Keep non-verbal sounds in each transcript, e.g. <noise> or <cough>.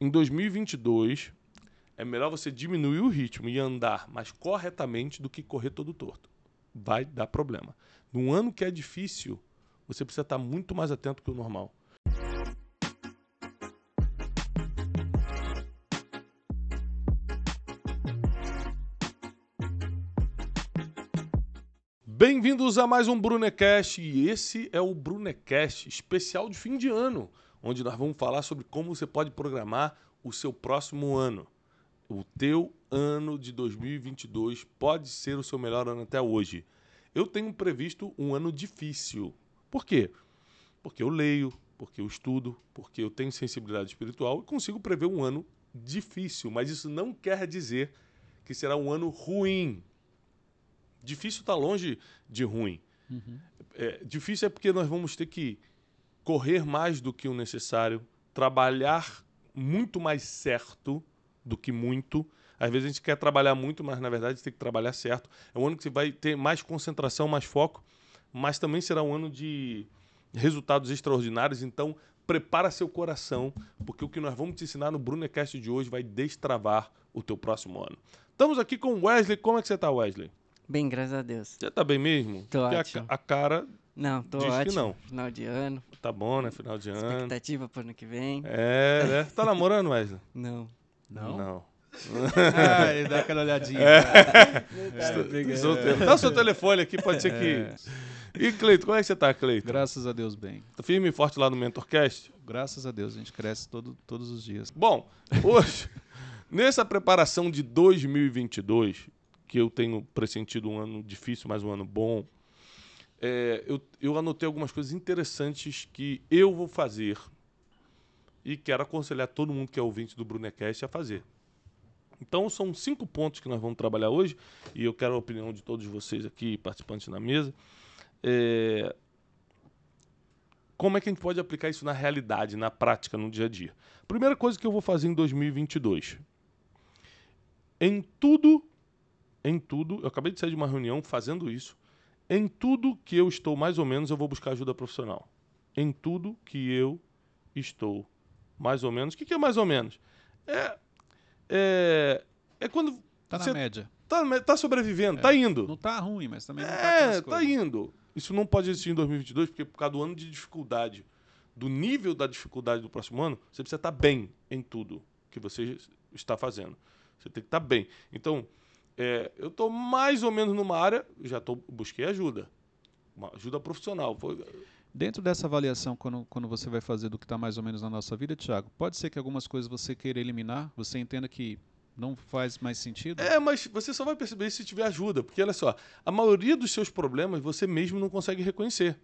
em 2022 é melhor você diminuir o ritmo e andar mais corretamente do que correr todo torto. Vai dar problema. Num ano que é difícil, você precisa estar muito mais atento que o normal. Bem-vindos a mais um Brunecast e esse é o Brunecast especial de fim de ano, onde nós vamos falar sobre como você pode programar o seu próximo ano. O teu ano de 2022 pode ser o seu melhor ano até hoje. Eu tenho previsto um ano difícil. Por quê? Porque eu leio, porque eu estudo, porque eu tenho sensibilidade espiritual e consigo prever um ano difícil, mas isso não quer dizer que será um ano ruim. Difícil está longe de ruim. Uhum. É, difícil é porque nós vamos ter que correr mais do que o necessário, trabalhar muito mais certo do que muito. Às vezes a gente quer trabalhar muito, mas na verdade tem que trabalhar certo. É um ano que você vai ter mais concentração, mais foco, mas também será um ano de resultados extraordinários. Então, prepara seu coração, porque o que nós vamos te ensinar no Brunecast de hoje vai destravar o teu próximo ano. Estamos aqui com o Wesley. Como é que você está, Wesley? Bem, graças a Deus. Você tá bem mesmo? Tô Porque ótimo. A, a cara Não, tô Diz que ótimo. não. Final de ano. tá bom, né? Final de ano. Expectativa pro ano que vem. É, né? Tá namorando, Wesley? <laughs> Não. Não? Não. Ah, ele dá aquela olhadinha. É. Solteiro. Dá o seu telefone aqui, pode ser que... E, Cleito, como é que você tá, Cleito? Graças a Deus, bem. Tá firme e forte lá no Mentorcast? Graças a Deus, a gente cresce todo, todos os dias. Bom, hoje, nessa preparação de 2022, que eu tenho pressentido um ano difícil, mas um ano bom, é, eu, eu anotei algumas coisas interessantes que eu vou fazer e quero aconselhar todo mundo que é ouvinte do Brunecast a fazer. Então, são cinco pontos que nós vamos trabalhar hoje e eu quero a opinião de todos vocês aqui, participantes na mesa. É, como é que a gente pode aplicar isso na realidade, na prática, no dia a dia? Primeira coisa que eu vou fazer em 2022. Em tudo, em tudo, eu acabei de sair de uma reunião fazendo isso. Em tudo que eu estou mais ou menos, eu vou buscar ajuda profissional. Em tudo que eu estou mais ou menos. O que, que é mais ou menos? É, é, é quando Tá na média. tá, tá sobrevivendo, tá indo. Não tá ruim, mas também não tá É, tá coisas. indo. Isso não pode existir em 2022, porque por causa do ano de dificuldade, do nível da dificuldade do próximo ano, você precisa estar bem em tudo que você está fazendo. Você tem que estar bem. Então, é, eu estou mais ou menos numa área, já tô, busquei ajuda. Uma ajuda profissional. Foi- Dentro dessa avaliação, quando, quando você vai fazer do que está mais ou menos na nossa vida, Thiago, pode ser que algumas coisas você queira eliminar, você entenda que não faz mais sentido? É, mas você só vai perceber se tiver ajuda. Porque, olha só, a maioria dos seus problemas você mesmo não consegue reconhecer.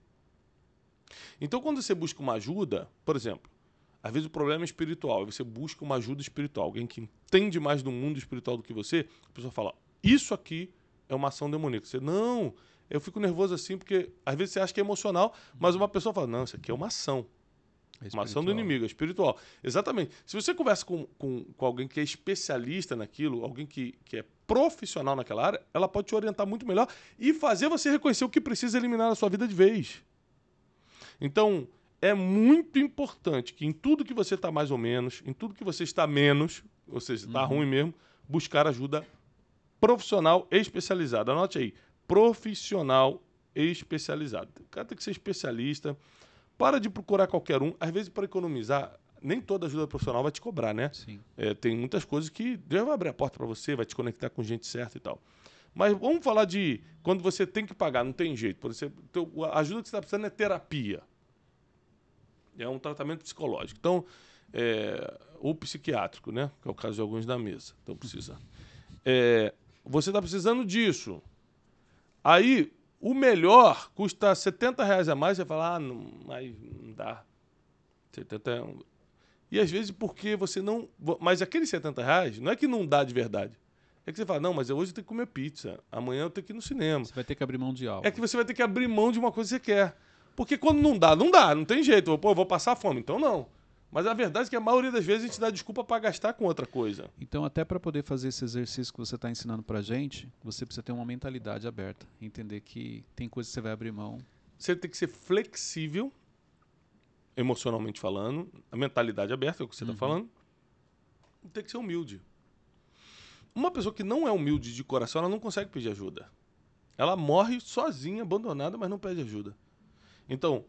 Então, quando você busca uma ajuda, por exemplo, às vezes o problema é espiritual, e você busca uma ajuda espiritual, alguém que entende mais do mundo espiritual do que você, a pessoa fala: Isso aqui é uma ação demoníaca. Você, não, eu fico nervoso assim, porque às vezes você acha que é emocional, mas uma pessoa fala: Não, isso aqui é uma ação. É Uma ação do inimigo, é espiritual. Exatamente. Se você conversa com, com, com alguém que é especialista naquilo, alguém que, que é profissional naquela área, ela pode te orientar muito melhor e fazer você reconhecer o que precisa eliminar na sua vida de vez. Então, é muito importante que em tudo que você está mais ou menos, em tudo que você está menos, ou seja, está ruim mesmo, buscar ajuda profissional especializada. Anote aí, profissional especializado. O cara tem que ser especialista. Para de procurar qualquer um. Às vezes, para economizar, nem toda ajuda profissional vai te cobrar, né? Sim. É, tem muitas coisas que Deus vai abrir a porta para você, vai te conectar com gente certa e tal. Mas vamos falar de quando você tem que pagar, não tem jeito. Por exemplo, a ajuda que você está precisando é terapia. É um tratamento psicológico. Então, é, ou psiquiátrico, né? Que é o caso de alguns da mesa. Então precisa. É, você está precisando disso. Aí, o melhor custa 70 reais a mais. Você fala, ah, não, mas não dá. 70 é um- E às vezes porque você não. Mas aqueles 70 reais não é que não dá de verdade. É que você fala, não, mas hoje eu tenho que comer pizza. Amanhã eu tenho que ir no cinema. Você vai ter que abrir mão de algo. É que você vai ter que abrir mão de uma coisa que você quer. Porque quando não dá, não dá, não tem jeito. Pô, eu vou passar fome. Então não. Mas a verdade é que a maioria das vezes a gente dá desculpa para gastar com outra coisa. Então, até para poder fazer esse exercício que você está ensinando para gente, você precisa ter uma mentalidade aberta. Entender que tem coisas que você vai abrir mão. Você tem que ser flexível, emocionalmente falando, a mentalidade aberta, é o que você está falando. tem que ser humilde. Uma pessoa que não é humilde de coração, ela não consegue pedir ajuda. Ela morre sozinha, abandonada, mas não pede ajuda. Então,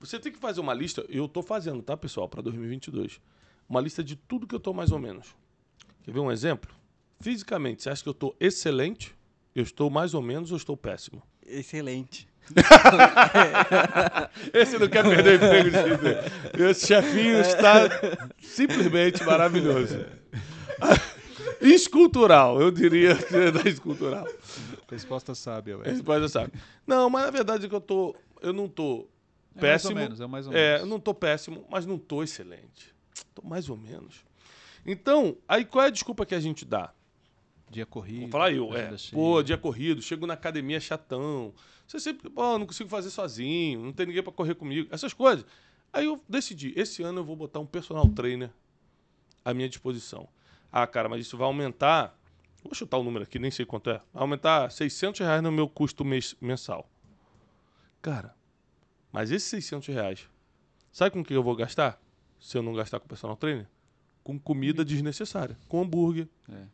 você tem que fazer uma lista, eu tô fazendo, tá, pessoal, para 2022. Uma lista de tudo que eu tô mais ou menos. Quer ver um exemplo? Fisicamente, você acha que eu tô excelente? Eu estou mais ou menos ou estou péssimo? Excelente. <laughs> Esse não quer perder o emprego de nenhum. Esse chefinho está simplesmente maravilhoso. <laughs> Escultural, eu diria que é da escultural. Resposta sábia, velho. resposta sabe. Não, mas a verdade é que eu tô. Eu não tô É mais ou péssimo. menos, é mais ou É, eu menos. não tô péssimo, mas não tô excelente. Tô mais ou menos. Então, aí qual é a desculpa que a gente dá? Dia corrido. Vou falar eu, é. cheia. Pô, dia corrido, chego na academia chatão. Você sempre, pô, não consigo fazer sozinho, não tem ninguém pra correr comigo, essas coisas. Aí eu decidi, esse ano eu vou botar um personal trainer à minha disposição. Ah, cara, mas isso vai aumentar. Vou chutar o número aqui, nem sei quanto é. Vai aumentar 600 reais no meu custo mês, mensal. Cara, mas esses 600 reais, sabe com o que eu vou gastar? Se eu não gastar com personal trainer? Com comida desnecessária. Com hambúrguer. É.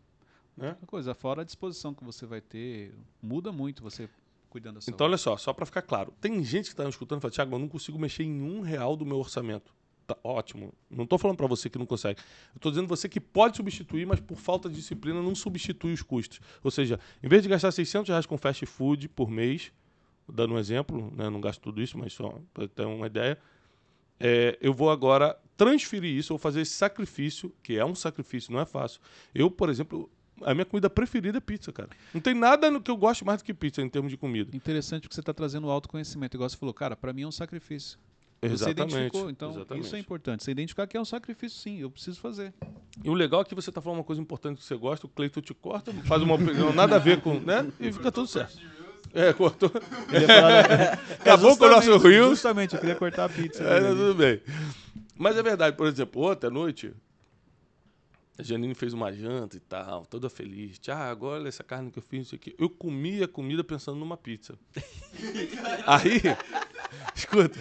Né? Outra coisa, fora a disposição que você vai ter, muda muito você cuidando da saúde. Então, olha só, só para ficar claro. Tem gente que está me escutando e fala, Thiago, eu não consigo mexer em um real do meu orçamento. Tá ótimo. Não estou falando para você que não consegue. Estou dizendo você que pode substituir, mas por falta de disciplina não substitui os custos. Ou seja, em vez de gastar 600 reais com fast food por mês, dando um exemplo, né, não gasto tudo isso, mas só para ter uma ideia, é, eu vou agora transferir isso, vou fazer esse sacrifício, que é um sacrifício, não é fácil. Eu, por exemplo, a minha comida preferida é pizza, cara. Não tem nada no que eu gosto mais do que pizza em termos de comida. Interessante porque você está trazendo autoconhecimento. Igual você falou, cara, para mim é um sacrifício. Você Exatamente. identificou, então exatamente. isso é importante. Você identificar que é um sacrifício, sim, eu preciso fazer. E o legal é que você tá falando uma coisa importante que você gosta, o Cleiton te corta, faz uma opinião nada a ver com, né? E fica tudo certo. É, cortou. <laughs> Acabou com o nosso Reels. Justamente, eu queria cortar a pizza. É, tudo bem. Mas é verdade, por exemplo, ontem à noite, a Janine fez uma janta e tal, toda feliz. Tiago, olha essa carne que eu fiz, isso aqui. Eu comi a comida pensando numa pizza. <laughs> aí, escuta,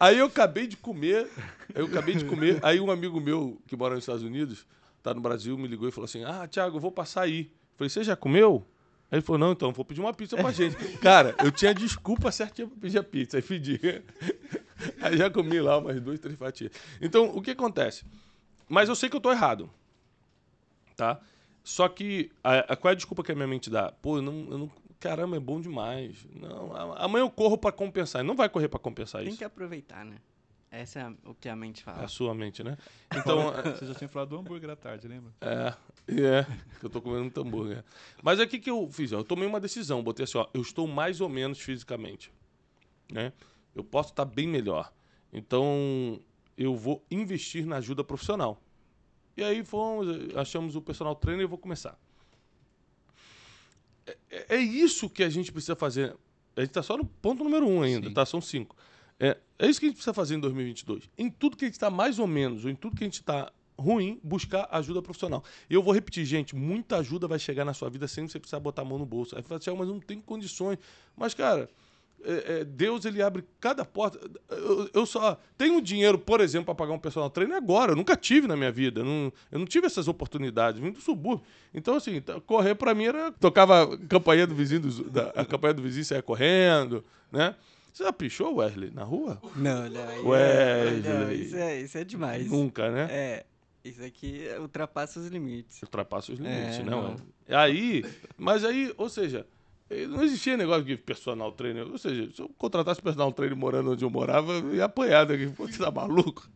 aí eu acabei de comer, eu acabei de comer, aí um amigo meu que mora nos Estados Unidos, tá no Brasil, me ligou e falou assim, ah, Tiago, eu vou passar aí. Eu falei, você já comeu? Aí ele falou, não, então, vou pedir uma pizza pra gente. Cara, eu tinha desculpa certinha pra pedir a pizza. Aí pedi. <laughs> Aí já comi lá umas duas, três fatias. Então, o que acontece? Mas eu sei que eu tô errado. Tá? Só que, a, a- qual é a desculpa que a minha mente dá? Pô, eu não, eu não- caramba, é bom demais. Não, amanhã eu corro pra compensar. Ele não vai correr pra compensar Tem isso. que aproveitar, né? Essa é o que a mente É fala. a sua mente, né? <laughs> Então, Você já tinha falado do hambúrguer à tarde, lembra? É, é, que eu tô comendo muito hambúrguer. Mas é o que, que eu fiz? ó, Eu tomei uma decisão, botei assim, ó, eu estou mais ou menos fisicamente. Né? Eu posso estar bem melhor. Então, eu vou investir na ajuda profissional. E aí fomos, achamos o personal trainer e eu vou começar. É, é- é isso que a gente precisa fazer. A gente está só no ponto número um ainda, Sim. tá? São cinco. É, é isso que a gente precisa fazer em 2022. Em tudo que a gente está mais ou menos, ou em tudo que a gente está ruim, buscar ajuda profissional. E eu vou repetir, gente, muita ajuda vai chegar na sua vida sem você precisar botar a mão no bolso. Aí você fala assim, "Ah, mas eu não tenho condições. Mas, cara, é- é, Deus, ele abre cada porta. Eu, eu só tenho dinheiro, por exemplo, para pagar um personal trainer agora. Eu nunca tive na minha vida. Eu não, eu não tive essas oportunidades. Vim do subúrbio. Então, assim, tá- correr para mim era... Tocava a campainha do vizinho, dos- da, a campainha do vizinho saia correndo, né? Você já pichou, Wesley, na rua? Não, não. aí Wesley. é- não, isso, é, isso é demais. Nunca, né? É, isso aqui ultrapassa os limites. ultrapassa os limites, É, né? não. Aí, mas aí, ou seja, não existia negócio de personal trainer. Ou seja, se eu contratasse personal trainer morando onde eu morava, eu ia apanhar daqui. Pô, você tá maluco?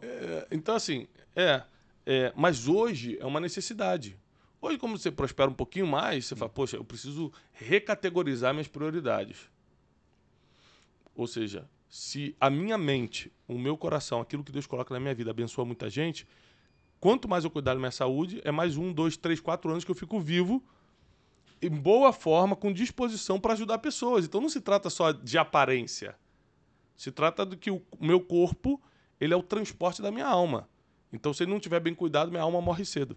É, então, assim, é, é. Mas hoje é uma necessidade. Hoje, como você prospera um pouquinho mais, você fala, poxa, eu preciso recategorizar minhas prioridades. Ou seja, se a minha mente, o meu coração, aquilo que Deus coloca na minha vida abençoa muita gente, quanto mais eu cuidar da minha saúde, é mais um, dois, três, quatro anos que eu fico vivo em boa forma, com disposição para ajudar pessoas. Então não se trata só de aparência. Se trata do que o meu corpo, ele é o transporte da minha alma. Então se ele não tiver bem cuidado, minha alma morre cedo.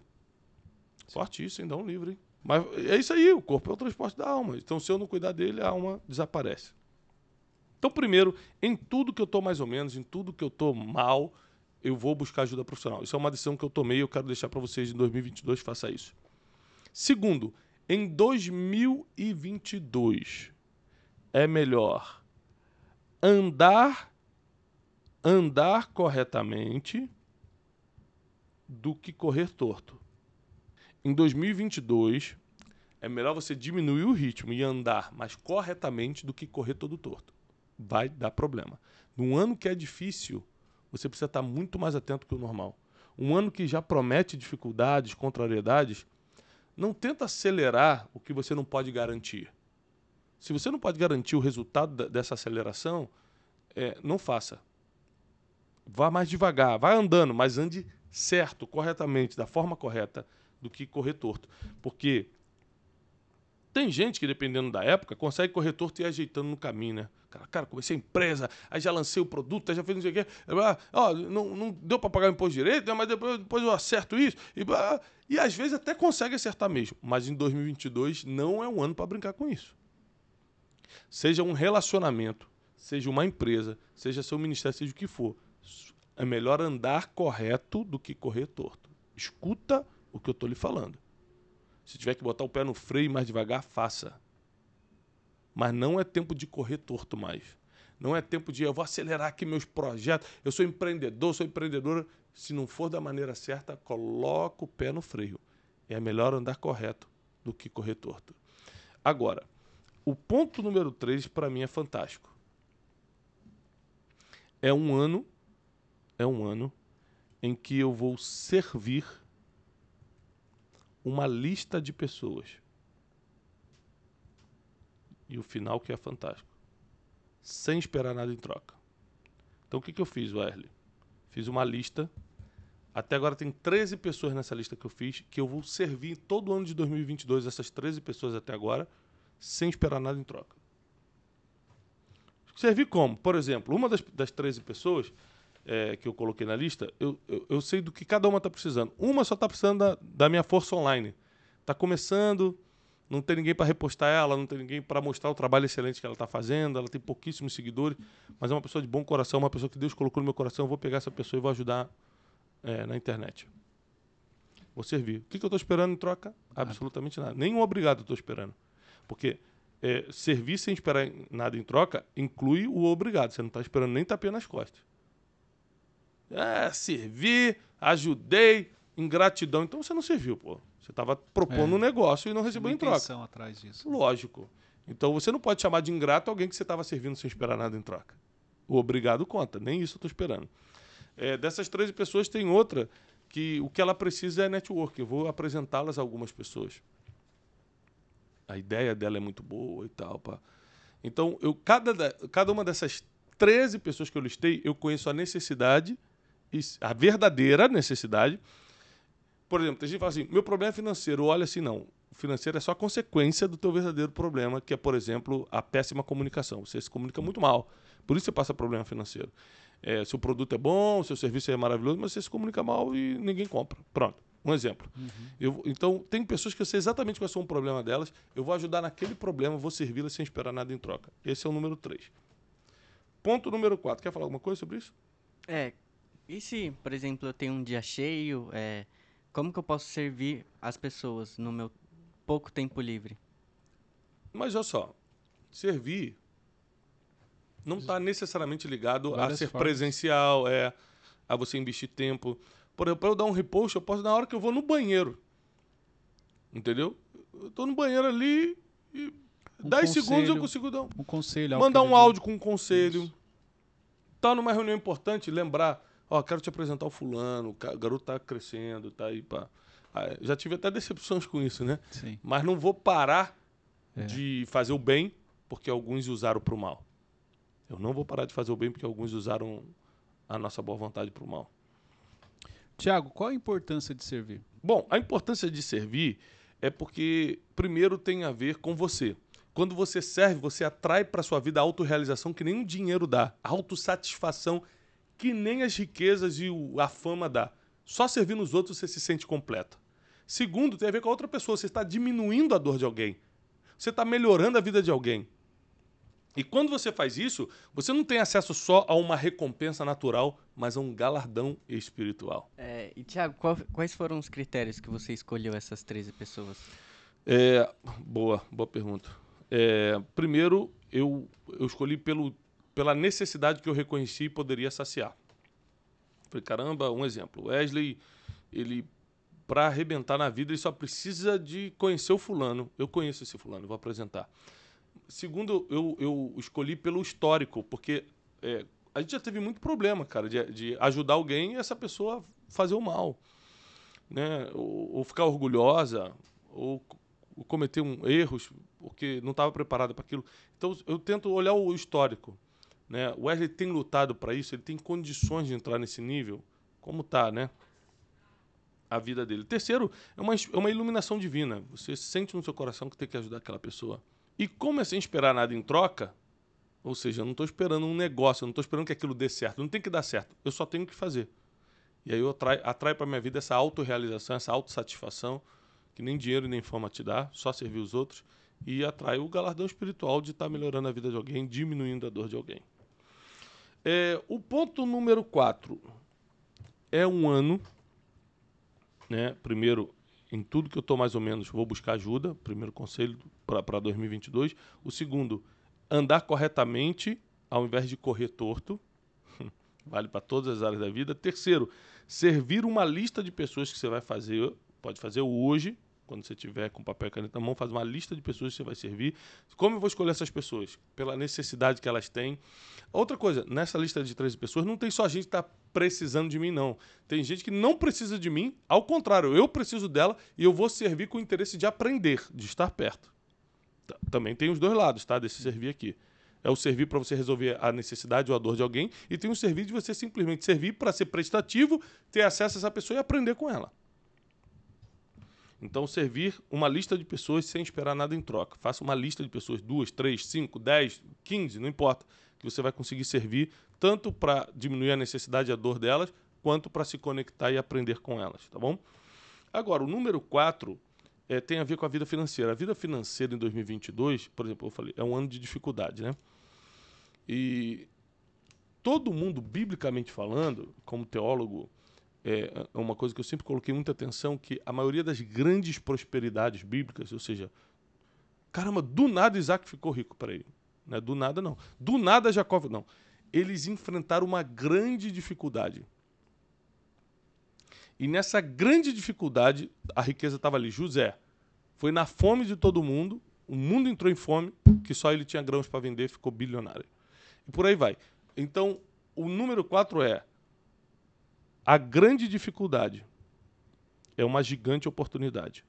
Forte isso, hein? Dá um livro, hein? Mas é isso aí, o corpo é o transporte da alma. Então se eu não cuidar dele, a alma desaparece. Então, primeiro, em tudo que eu tô mais ou menos, em tudo que eu tô mal, eu vou buscar ajuda profissional. Isso é uma decisão que eu tomei e eu quero deixar para vocês em 2022, faça isso. Segundo, em 2022 é melhor andar andar corretamente do que correr torto. Em 2022 é melhor você diminuir o ritmo e andar mais corretamente do que correr todo torto. Vai dar problema. Num ano que é difícil, você precisa estar muito mais atento que o normal. Um ano que já promete dificuldades, contrariedades, não tenta acelerar o que você não pode garantir. Se você não pode garantir o resultado dessa aceleração, é, não faça. Vá mais devagar, vai andando, mas ande certo, corretamente, da forma correta, do que correr torto. Porque tem gente que, dependendo da época, consegue correr torto e ir ajeitando no caminho, né? Cara, cara, comecei a empresa, aí já lancei o produto, aí já fiz não sei o quê. Ó, não, não deu para pagar o imposto direito, né? mas depois, depois eu acerto isso. E, e às vezes até consegue acertar mesmo. Mas em 2022 não é um ano para brincar com isso. Seja um relacionamento, seja uma empresa, seja seu ministério, seja o que for. É melhor andar correto do que correr torto. Escuta o que eu estou lhe falando. Se tiver que botar o pé no freio mais devagar, faça. Mas não é tempo de correr torto mais. Não é tempo de eu vou acelerar aqui meus projetos. Eu sou empreendedor, sou empreendedora. Se não for da maneira certa, coloca o pé no freio. É melhor andar correto do que correr torto. Agora, o ponto número 3 para mim é fantástico. É um ano, é um ano em que eu vou servir uma lista de pessoas. E o final que é fantástico. Sem esperar nada em troca. Então o que, que eu fiz, Wesley? Fiz uma lista. Até agora tem 13 pessoas nessa lista que eu fiz, que eu vou servir todo ano de 2022, essas 13 pessoas até agora, sem esperar nada em troca. Servir como? Por exemplo, uma das, das 13 pessoas é, que eu coloquei na lista, eu, eu, eu, sei do que cada uma está precisando. Uma só está precisando da, da, minha força online. Está começando, não tem ninguém para repostar ela, não tem ninguém para mostrar o trabalho excelente que ela está fazendo, ela tem pouquíssimos seguidores, mas é uma pessoa de bom coração, uma pessoa que Deus colocou no meu coração. Eu vou pegar essa pessoa e vou ajudar é, na internet. Vou servir. O que, que eu estou esperando em troca? Absolutamente nada. Nenhum obrigado eu estou esperando. Porque é, servir sem esperar nada em troca inclui o obrigado. Você não está esperando nem tapinha nas costas. É, servi, ajudei, ingratidão. Então você não serviu, pô. Você estava propondo é. um negócio e não recebeu em troca. atrás disso. Lógico. Então você não pode chamar de ingrato alguém que você estava servindo sem esperar nada em troca. O obrigado conta, nem isso eu estou esperando. É, dessas 13 pessoas tem outra que o que ela precisa é network. Eu vou apresentá-las a algumas pessoas. A ideia dela é muito boa e tal. Pá. Então, eu, cada, cada uma dessas 13 pessoas que eu listei, eu conheço a necessidade a verdadeira necessidade. Por exemplo, tem gente que fala assim: meu problema é financeiro. Olha assim, não. O financeiro é só consequência do teu verdadeiro problema, que é, por exemplo, a péssima comunicação. Você se comunica muito mal. Por isso você passa problema financeiro. É, seu produto é bom, seu serviço é maravilhoso, mas você se comunica mal e ninguém compra. Pronto. Um exemplo. Uhum. Eu, então, tem pessoas que eu sei exatamente qual é o problema delas. Eu vou ajudar naquele problema, vou servi-las sem esperar nada em troca. Esse é o número 3. Ponto número 4. Quer falar alguma coisa sobre isso? É, e se, por exemplo, eu tenho um dia cheio, é, como que eu posso servir as pessoas no meu pouco tempo livre? Mas olha só, servir não está necessariamente ligado Várias a ser formas. presencial, é, a você investir tempo. Por exemplo, para eu dar um repost, eu posso na hora que eu vou no banheiro. Entendeu? Eu estou no banheiro ali e um 10 conselho, segundos eu consigo dar um, um conselho. Mandar um áudio com um conselho. Isso. Tá numa reunião importante, lembrar Ó, oh, quero te apresentar o fulano, o garoto tá crescendo, tá aí para ah, Já tive até decepções com isso, né? Sim. Mas não vou parar é. de fazer o bem porque alguns usaram para o mal. Eu não vou parar de fazer o bem porque alguns usaram a nossa boa vontade para o mal. Tiago, qual a importância de servir? Bom, a importância de servir é porque, primeiro, tem a ver com você. Quando você serve, você atrai para sua vida a autorrealização que nem o dinheiro dá, a autossatisfação que nem as riquezas e a fama dá. Só servindo os outros você se sente completo. Segundo, tem a ver com a outra pessoa. Você está diminuindo a dor de alguém. Você está melhorando a vida de alguém. E quando você faz isso, você não tem acesso só a uma recompensa natural, mas a um galardão espiritual. É, e, Tiago, quais foram os critérios que você escolheu essas 13 pessoas? É, boa, boa pergunta. É, primeiro, eu, eu escolhi pelo, pela necessidade que eu reconheci e poderia saciar. Falei, caramba, um exemplo. Wesley, ele, para arrebentar na vida, ele só precisa de conhecer o fulano. Eu conheço esse fulano, vou apresentar. Segundo, eu, eu escolhi pelo histórico, porque é, a gente já teve muito problema, cara, de, de ajudar alguém e essa pessoa fazer o mal. Né? Ou, ou ficar orgulhosa, ou, ou cometer um, erros porque não estava preparado para aquilo. Então, eu tento olhar o histórico. Né? O Wesley tem lutado para isso, ele tem condições de entrar nesse nível. Como está, né? A vida dele. Terceiro, é uma, é uma iluminação divina. Você sente no seu coração que tem que ajudar aquela pessoa. E como é sem esperar nada em troca, ou seja, eu não estou esperando um negócio, eu não estou esperando que aquilo dê certo, não tem que dar certo, eu só tenho que fazer. E aí eu atrai, atrai para minha vida essa autorrealização, essa autossatisfação, que nem dinheiro nem fama te dá, só servir os outros, e atrai o galardão espiritual de estar tá melhorando a vida de alguém, diminuindo a dor de alguém. É, o ponto número 4 é um ano, né? Primeiro, em tudo que eu estou mais ou menos, vou buscar ajuda, primeiro conselho para 2022. O segundo, andar corretamente ao invés de correr torto. <laughs> vale para todas as áreas da vida. Terceiro, servir uma lista de pessoas que você vai fazer, pode fazer hoje, quando você tiver com papel e caneta na mão, faz uma lista de pessoas que você vai servir. Como eu vou escolher essas pessoas? Pela necessidade que elas têm. Outra coisa, nessa lista de 13 pessoas, não tem só gente que está precisando de mim, não. Tem gente que não precisa de mim, ao contrário, eu preciso dela e eu vou servir com o interesse de aprender, de estar perto. Também tem os dois lados, tá? Desse servir aqui. É o servir para você resolver a necessidade ou a dor de alguém, e tem o servir de você simplesmente servir para ser prestativo, ter acesso a essa pessoa e aprender com ela. Então, servir uma lista de pessoas sem esperar nada em troca. Faça uma lista de pessoas, duas, três, cinco, dez, quinze, não importa, que você vai conseguir servir tanto para diminuir a necessidade e a dor delas, quanto para se conectar e aprender com elas, tá bom? Agora, o número quatro é, tem a ver com a vida financeira. A vida financeira em 2022, por exemplo, eu falei, é um ano de dificuldade, né? E todo mundo, biblicamente falando, como teólogo, é, é uma coisa que eu sempre coloquei muita atenção, que a maioria das grandes prosperidades bíblicas, ou seja, caramba, do nada Isaac ficou rico, para ele. Não é do nada, não. Do nada Jacó, não. Eles enfrentaram uma grande dificuldade. E nessa grande dificuldade, a riqueza estava ali. José foi na fome de todo mundo, o mundo entrou em fome, que só ele tinha grãos para vender, ficou bilionário. E por aí vai. Então, o número 4 é a grande dificuldade é uma gigante oportunidade.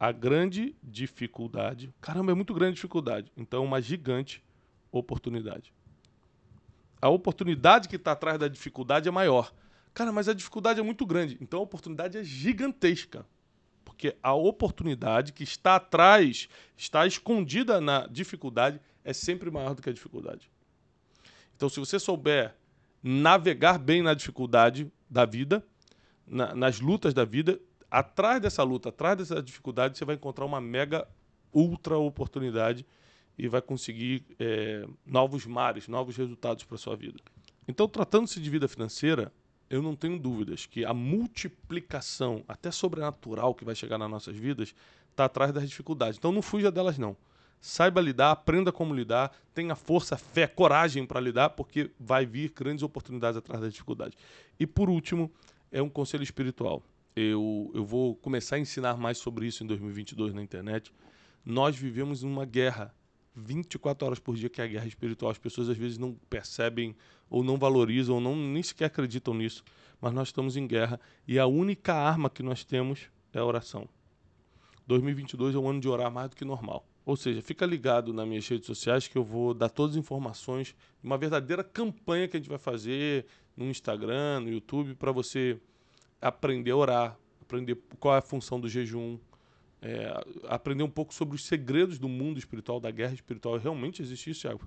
A grande dificuldade. Caramba, é muito grande dificuldade. Então, uma gigante oportunidade. A oportunidade que está atrás da dificuldade é maior. Cara, mas a dificuldade é muito grande. Então, a oportunidade é gigantesca. Porque a oportunidade que está atrás, está escondida na dificuldade, é sempre maior do que a dificuldade. Então, se você souber navegar bem na dificuldade da vida, na, nas lutas da vida. Atrás dessa luta, atrás dessa dificuldade, você vai encontrar uma mega ultra oportunidade e vai conseguir é, novos mares, novos resultados para sua vida. Então, tratando-se de vida financeira, eu não tenho dúvidas que a multiplicação, até sobrenatural, que vai chegar nas nossas vidas, está atrás das dificuldades. Então, não fuja delas, não. Saiba lidar, aprenda como lidar, tenha força, fé, coragem para lidar, porque vai vir grandes oportunidades atrás da dificuldade. E por último, é um conselho espiritual. Eu, eu vou começar a ensinar mais sobre isso em 2022 na internet. Nós vivemos uma guerra 24 horas por dia, que é a guerra espiritual. As pessoas às vezes não percebem ou não valorizam ou não, nem sequer acreditam nisso. Mas nós estamos em guerra e a única arma que nós temos é a oração. 2022 é um ano de orar mais do que normal. Ou seja, fica ligado nas minhas redes sociais que eu vou dar todas as informações, uma verdadeira campanha que a gente vai fazer no Instagram, no YouTube, para você aprender a orar, aprender qual é a função do jejum, é, aprender um pouco sobre os segredos do mundo espiritual, da guerra espiritual. Realmente existe isso, Thiago.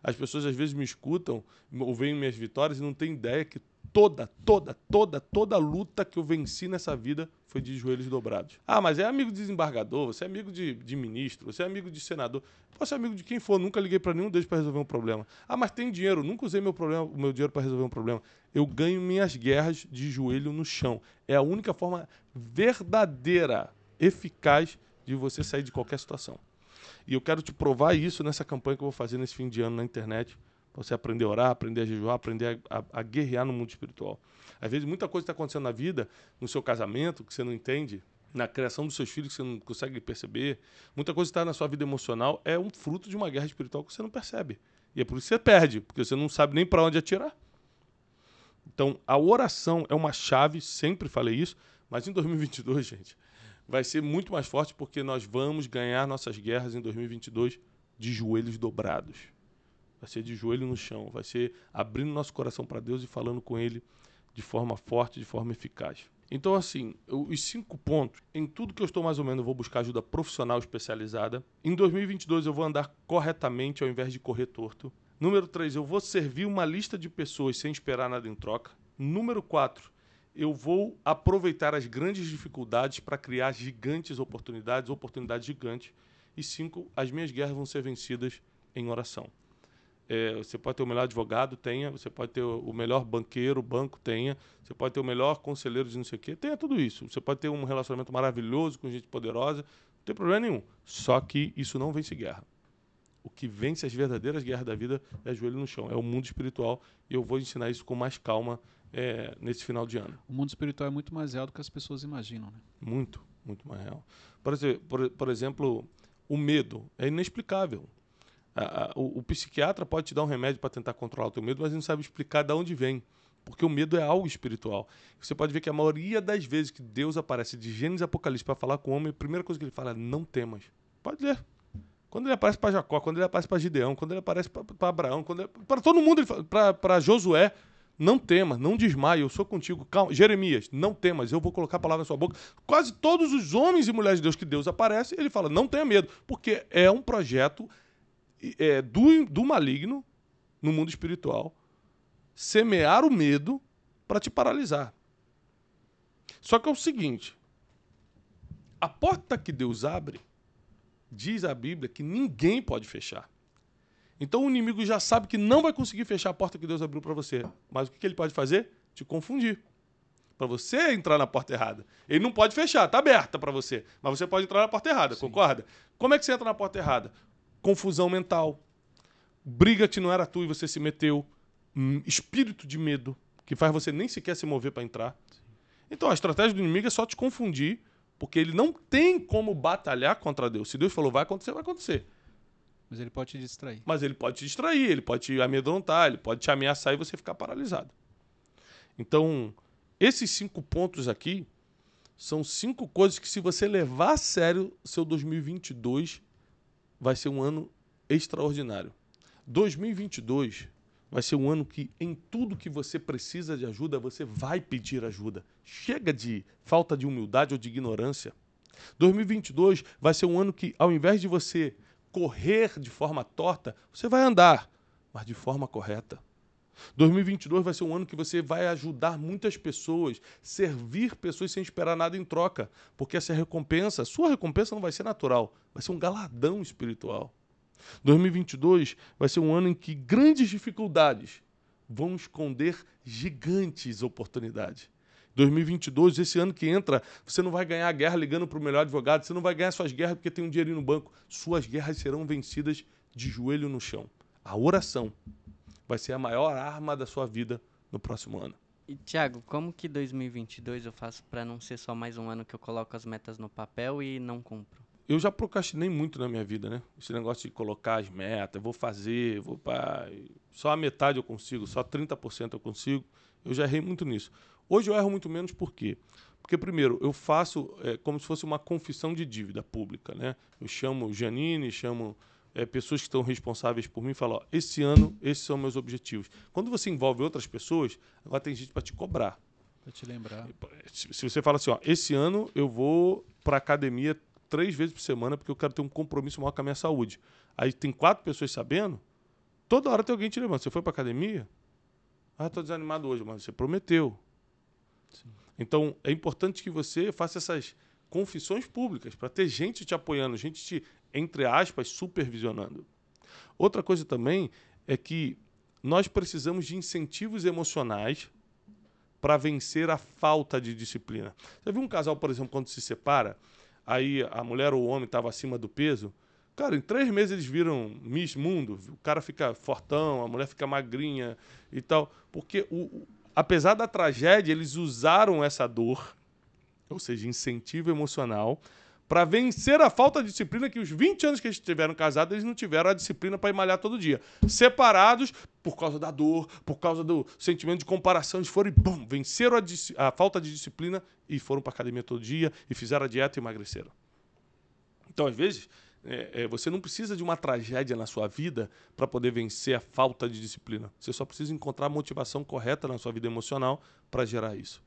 As pessoas às vezes me escutam ou veem minhas vitórias e não têm ideia que Toda, toda, toda, toda luta que eu venci nessa vida foi de joelhos dobrados. Ah, mas é amigo de desembargador, você é amigo de, de ministro, você é amigo de senador. Posso ser amigo de quem for, nunca liguei para nenhum deles para resolver um problema. Ah, mas tem dinheiro, nunca usei meu, problema, meu dinheiro para resolver um problema. Eu ganho minhas guerras de joelho no chão. É a única forma verdadeira, eficaz de você sair de qualquer situação. E eu quero te provar isso nessa campanha que eu vou fazer nesse fim de ano na internet você aprender a orar, aprender a jejuar, aprender a, a, a guerrear no mundo espiritual. Às vezes, muita coisa está acontecendo na vida, no seu casamento, que você não entende, na criação dos seus filhos, que você não consegue perceber. Muita coisa está na sua vida emocional, é um fruto de uma guerra espiritual que você não percebe. E é por isso que você perde, porque você não sabe nem para onde atirar. Então, a oração é uma chave, sempre falei isso, mas em 2022, <laughs> gente, vai ser muito mais forte porque nós vamos ganhar nossas guerras em 2022 de joelhos dobrados vai ser de joelho no chão, vai ser abrindo nosso coração para Deus e falando com Ele de forma forte, de forma eficaz. Então, assim, os cinco pontos, em tudo que eu estou mais ou menos, eu vou buscar ajuda profissional especializada. Em 2022, eu vou andar corretamente ao invés de correr torto. Número 3, eu vou servir uma lista de pessoas sem esperar nada em troca. Número 4, eu vou aproveitar as grandes dificuldades para criar gigantes oportunidades, oportunidades gigantes. E 5, as minhas guerras vão ser vencidas em oração. É, você pode ter o melhor advogado, tenha. Você pode ter o melhor banqueiro, banco, tenha. Você pode ter o melhor conselheiro de não sei o quê, tenha tudo isso. Você pode ter um relacionamento maravilhoso com gente poderosa, não tem problema nenhum. Só que isso não vence guerra. O que vence as verdadeiras guerras da vida é joelho no chão, é o mundo espiritual. E eu vou ensinar isso com mais calma é, nesse final de ano. O mundo espiritual é muito mais real do que as pessoas imaginam, né? Muito, muito mais real. Por, por, por exemplo, o medo é inexplicável. A, a, o, o, psiquiatra pode te dar um remédio para tentar controlar o teu medo, mas ele não sabe explicar de onde vem. Porque o medo é algo espiritual. Você pode ver que a maioria das vezes que Deus aparece de Gênesis Apocalipse para falar com o homem, a primeira coisa que ele fala é: não temas. Pode ler. Quando ele aparece para Jacó, quando ele aparece para Gideão, quando ele aparece para Abraão, para todo mundo, para Josué, não temas, não desmaie, eu sou contigo. Calma. Jeremias, não temas, eu vou colocar a palavra na sua boca. Quase todos os homens e mulheres de Deus que Deus aparece, ele fala: não tenha medo, porque é um projeto é, do, do maligno no mundo espiritual semear o medo para te paralisar. Só que é o seguinte: a porta que Deus abre, diz a Bíblia que ninguém pode fechar. Então o inimigo já sabe que não vai conseguir fechar a porta que Deus abriu para você. Mas o que ele pode fazer? Te confundir. Para você entrar na porta errada. Ele não pode fechar, tá aberta para você. Mas você pode entrar na porta errada, Sim. concorda? Como é que você entra na porta errada? Confusão mental, briga que não era tu e você se meteu, hum, espírito de medo, que faz você nem sequer se mover para entrar. Então a estratégia do inimigo é só te confundir, porque ele não tem como batalhar contra Deus. Se Deus falou vai acontecer, vai acontecer. Mas ele pode te distrair. Mas ele pode te distrair, ele pode te amedrontar, ele pode te ameaçar e você ficar paralisado. Então, esses cinco pontos aqui são cinco coisas que, se você levar a sério seu 2022, vai ser um ano extraordinário. 2022 vai ser um ano que, em tudo que você precisa de ajuda, você vai pedir ajuda. Chega de falta de humildade ou de ignorância. 2022 vai ser um ano que, ao invés de você correr de forma torta, você vai andar, mas de forma correta. 2022 vai ser um ano que você vai ajudar muitas pessoas, servir pessoas sem esperar nada em troca, porque essa recompensa, sua recompensa não vai ser natural, vai ser um galadão espiritual. 2022 vai ser um ano em que grandes dificuldades vão esconder gigantes oportunidades. 2022, esse ano que entra, você não vai ganhar a guerra ligando para o melhor advogado, você não vai ganhar suas guerras porque tem um dinheirinho no banco. Suas guerras serão vencidas de joelho no chão. A oração vai ser a maior arma da sua vida no próximo ano. E, Tiago, como que 2022 eu faço para não ser só mais um ano que eu coloco as metas no papel e não cumpro? Eu já procrastinei muito na minha vida, né? Esse negócio de colocar as metas, vou fazer, vou para só a metade eu consigo, só 30% eu consigo. Eu já errei muito nisso. Hoje eu erro muito menos por quê? Porque, primeiro, eu faço é, como se fosse uma confissão de dívida pública, né? Eu chamo Janine, chamo é, pessoas que estão responsáveis por mim falam: ó, esse ano, esses são meus objetivos. Quando você envolve outras pessoas, agora tem gente para te cobrar. Para te lembrar. Se, você fala assim: ó, esse ano eu vou para academia três vezes por semana porque eu quero ter um compromisso maior com a minha saúde. Aí tem quatro pessoas sabendo, toda hora tem alguém te lembrando: você foi para academia? Ah, estou desanimado hoje, mas você prometeu. Então, é importante que você faça essas confissões públicas para ter gente te apoiando, gente te, entre aspas, supervisionando. Outra coisa também é que nós precisamos de incentivos emocionais para vencer a falta de disciplina. Você viu um casal, por exemplo, quando se separa, aí a mulher ou o homem estava acima do peso, Cara, em três meses eles viram Miss Mundo. O cara fica fortão, a mulher fica magrinha e tal. Porque, o, apesar da tragédia, eles usaram essa dor, ou seja, incentivo emocional, para vencer a falta de disciplina que os 20 anos que eles tiveram casados, eles não tiveram a disciplina para ir malhar todo dia. Separados por causa da dor, por causa do sentimento de comparação, eles foram e bum, venceram a, a falta de disciplina e foram para academia todo dia e fizeram a dieta e emagreceram. Então, às vezes, é, é, você não precisa de uma tragédia na sua vida para poder vencer a falta de disciplina. Você só precisa encontrar a motivação correta na sua vida emocional para gerar isso.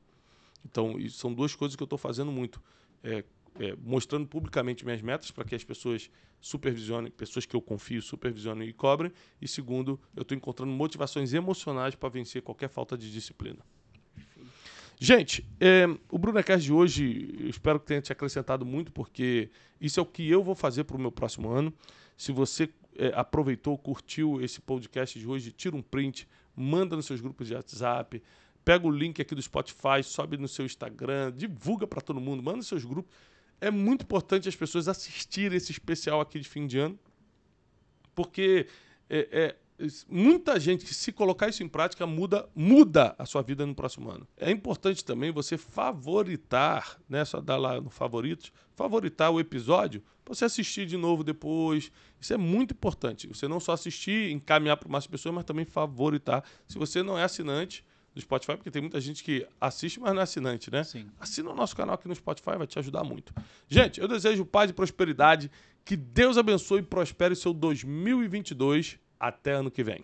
Então, isso são duas coisas que eu estou fazendo muito. É, é, mostrando publicamente minhas metas para que as pessoas supervisionem, pessoas que eu confio supervisionem e cobrem. E segundo, eu estou encontrando motivações emocionais para vencer qualquer falta de disciplina. Gente, é, o Brunecast de hoje, eu espero que tenha te acrescentado muito, porque isso é o que eu vou fazer para o meu próximo ano. Se você é, aproveitou, curtiu esse podcast de hoje, tira um print, manda nos seus grupos de WhatsApp, pega o link aqui do Spotify, sobe no seu Instagram, divulga para todo mundo, manda nos seus grupos. É muito importante as pessoas assistirem esse especial aqui de fim de ano, porque é, é muita gente que se colocar isso em prática muda muda a sua vida no próximo ano. É importante também você favoritar, né, só dar lá no favoritos, favoritar o episódio para você assistir de novo depois. Isso é muito importante. Você não só assistir, encaminhar para mais pessoas, mas também favoritar. Se você não é assinante do Spotify, porque tem muita gente que assiste, mas não é assinante, né? Sim. Assina o nosso canal aqui no Spotify, vai te ajudar muito. Gente, eu desejo paz e prosperidade. Que Deus abençoe e prospere o seu 2022 até ano que vem.